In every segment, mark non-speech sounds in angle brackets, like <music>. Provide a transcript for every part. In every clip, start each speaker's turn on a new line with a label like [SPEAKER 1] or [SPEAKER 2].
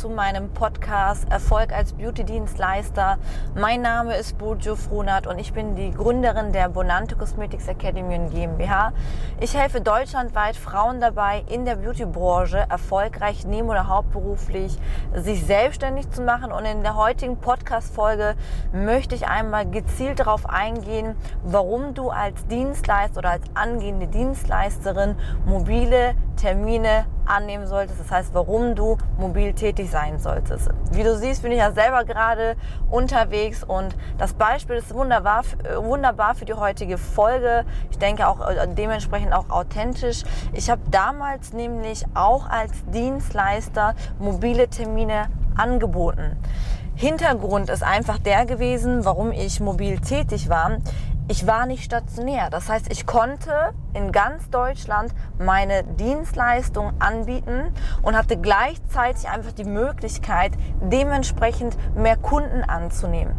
[SPEAKER 1] zu meinem Podcast Erfolg als Beauty-Dienstleister. Mein Name ist Bojo Frohnert und ich bin die Gründerin der Bonante Cosmetics Academy in GmbH. Ich helfe deutschlandweit Frauen dabei, in der Beauty-Branche erfolgreich neben- oder hauptberuflich sich selbstständig zu machen. Und in der heutigen Podcast-Folge möchte ich einmal gezielt darauf eingehen, warum du als Dienstleister oder als angehende Dienstleisterin mobile Termine annehmen solltest. Das heißt, warum du mobil tätig sein solltest. Wie du siehst, bin ich ja selber gerade unterwegs und das Beispiel ist wunderbar, wunderbar für die heutige Folge. Ich denke auch äh, dementsprechend auch authentisch. Ich habe damals nämlich auch als Dienstleister mobile Termine angeboten. Hintergrund ist einfach der gewesen, warum ich mobil tätig war ich war nicht stationär. Das heißt, ich konnte in ganz Deutschland meine Dienstleistung anbieten und hatte gleichzeitig einfach die Möglichkeit, dementsprechend mehr Kunden anzunehmen.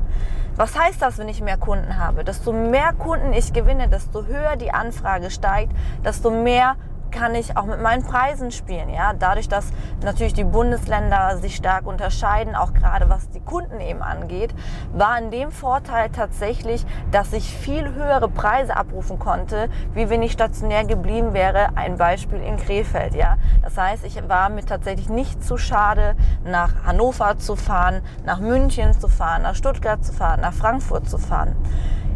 [SPEAKER 1] Was heißt das, wenn ich mehr Kunden habe? Desto mehr Kunden ich gewinne, desto höher die Anfrage steigt, desto mehr kann ich auch mit meinen Preisen spielen. Ja? Dadurch, dass natürlich die Bundesländer sich stark unterscheiden, auch gerade was die Kunden eben angeht, war in dem Vorteil tatsächlich, dass ich viel höhere Preise abrufen konnte, wie wenn ich stationär geblieben wäre. Ein Beispiel in Krefeld. Ja? Das heißt, ich war mir tatsächlich nicht zu schade, nach Hannover zu fahren, nach München zu fahren, nach Stuttgart zu fahren, nach Frankfurt zu fahren.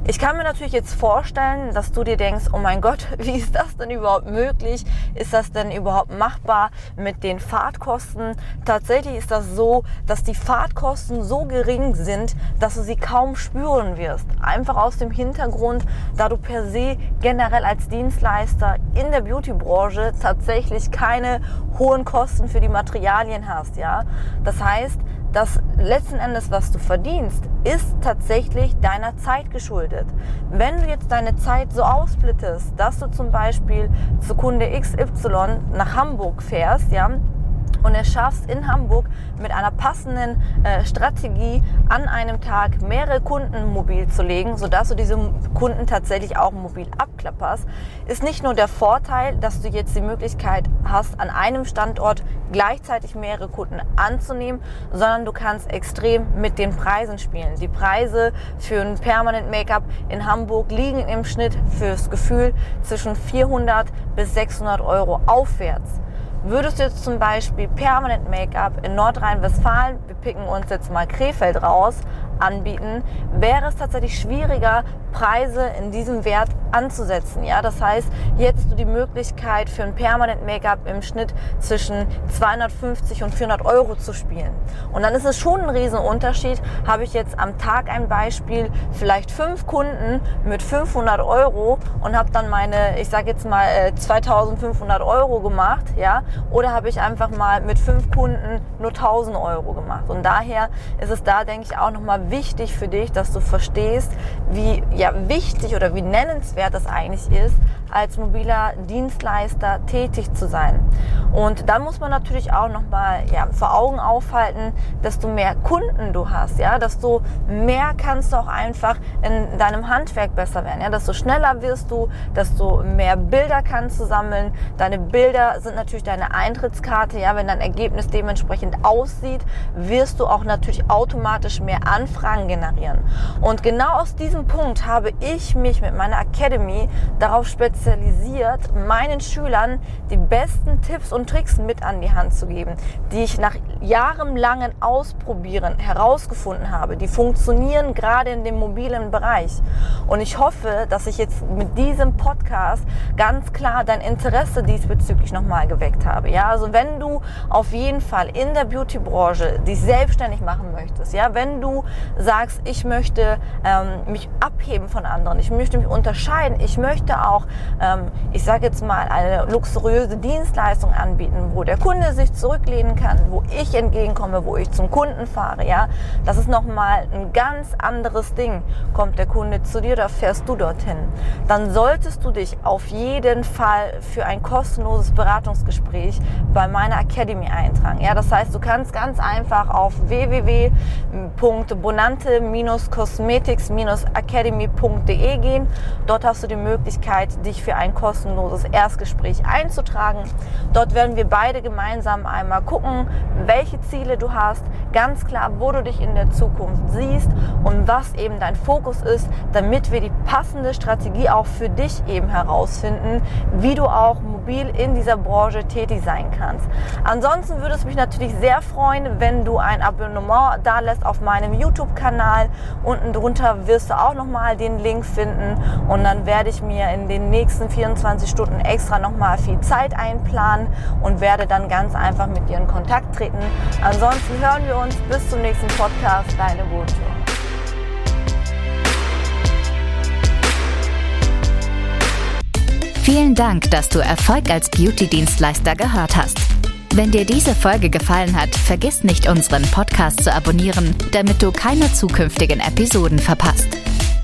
[SPEAKER 1] Ich kann mir natürlich jetzt vorstellen, dass du dir denkst, oh mein Gott, <laughs> wie ist das denn überhaupt möglich? Ist das denn überhaupt machbar mit den Fahrtkosten? Tatsächlich ist das so, dass die Fahrtkosten so gering sind, dass du sie kaum spüren wirst. Einfach aus dem Hintergrund, da du per se generell als Dienstleister in der Beautybranche tatsächlich keine hohen Kosten für die Materialien hast, ja? Das heißt, das letzten Endes, was du verdienst, ist tatsächlich deiner Zeit geschuldet. Wenn du jetzt deine Zeit so aufsplittest, dass du zum Beispiel zu Kunde XY nach Hamburg fährst, ja, und es schaffst in Hamburg mit einer passenden äh, Strategie an einem Tag mehrere Kunden mobil zu legen, sodass du diese Kunden tatsächlich auch mobil abklapperst, ist nicht nur der Vorteil, dass du jetzt die Möglichkeit hast, an einem Standort gleichzeitig mehrere Kunden anzunehmen, sondern du kannst extrem mit den Preisen spielen. Die Preise für ein Permanent Make-up in Hamburg liegen im Schnitt fürs Gefühl zwischen 400 bis 600 Euro aufwärts. Würdest du jetzt zum Beispiel Permanent Make-up in Nordrhein-Westfalen, wir picken uns jetzt mal Krefeld raus, anbieten, wäre es tatsächlich schwieriger, Preise in diesem Wert anzusetzen. Ja, das heißt, hier hättest du die Möglichkeit für ein Permanent Make-up im Schnitt zwischen 250 und 400 Euro zu spielen. Und dann ist es schon ein Riesenunterschied. Habe ich jetzt am Tag ein Beispiel, vielleicht fünf Kunden mit 500 Euro und habe dann meine, ich sage jetzt mal 2500 äh, Euro gemacht, ja, oder habe ich einfach mal mit fünf Kunden nur 1000 Euro gemacht. Und daher ist es da, denke ich, auch nochmal wichtig für dich, dass du verstehst, wie ja, wichtig oder wie nennenswert das eigentlich ist, als mobiler Dienstleister tätig zu sein. Und dann muss man natürlich auch nochmal ja, vor Augen aufhalten, desto mehr Kunden du hast, ja, desto mehr kannst du auch einfach in deinem Handwerk besser werden, ja, desto schneller wirst du, desto mehr Bilder kannst du sammeln. Deine Bilder sind natürlich deine Eintrittskarte, ja, wenn dein Ergebnis dementsprechend aussieht, wirst du auch natürlich automatisch mehr Anfragen generieren. Und genau aus diesem Punkt habe ich mich mit meiner Academy darauf spezialisiert, meinen Schülern die besten Tipps und Tricks mit an die Hand zu geben, die ich nach jahrelangen Ausprobieren herausgefunden habe. Die funktionieren gerade in dem mobilen Bereich. Und ich hoffe, dass ich jetzt mit diesem Podcast ganz klar dein Interesse diesbezüglich nochmal geweckt habe. Ja, also wenn du auf jeden Fall in der Beauty-Branche dich selbstständig machen möchtest, ja, wenn du sagst, ich möchte ähm, mich abheben von anderen, ich möchte mich unterscheiden, ich möchte auch, ähm, ich sage jetzt mal, eine luxuriöse Dienstleistung anbieten, wo der Kunde sich zurücklehnen kann, wo ich entgegenkomme, wo ich zum Kunden fahre, ja, das ist nochmal ein ganz anderes Ding. Kommt der Kunde zu dir oder fährst du dorthin? Dann solltest du dich auf jeden Fall für ein kostenloses Beratungsgespräch bei meiner Academy eintragen. Ja, das heißt, du kannst ganz einfach auf www.bonante-cosmetics-academy.de gehen. Dort hast du die Möglichkeit, dich für ein kostenloses Erstgespräch einzutragen. Dort werden wir beide gemeinsam einmal gucken, welche Ziele du hast, ganz klar, wo du dich in der Zukunft siehst und was eben dein Fokus ist, damit wir die passende Strategie auch für dich eben herausfinden, wie du auch mobil in dieser Branche tätig sein kannst. Ansonsten würde es mich natürlich sehr freuen, wenn du ein Abonnement da lässt auf meinem YouTube-Kanal. Unten drunter wirst du auch nochmal den Link finden und dann werde ich mir in den nächsten 24 Stunden extra nochmal viel Zeit einplanen und werde dann ganz einfach mit dir in Kontakt treten. Ansonsten hören wir uns bis zum nächsten Podcast. Deine Bojo.
[SPEAKER 2] Vielen Dank, dass du Erfolg als Beauty-Dienstleister gehört hast. Wenn dir diese Folge gefallen hat, vergiss nicht, unseren Podcast zu abonnieren, damit du keine zukünftigen Episoden verpasst.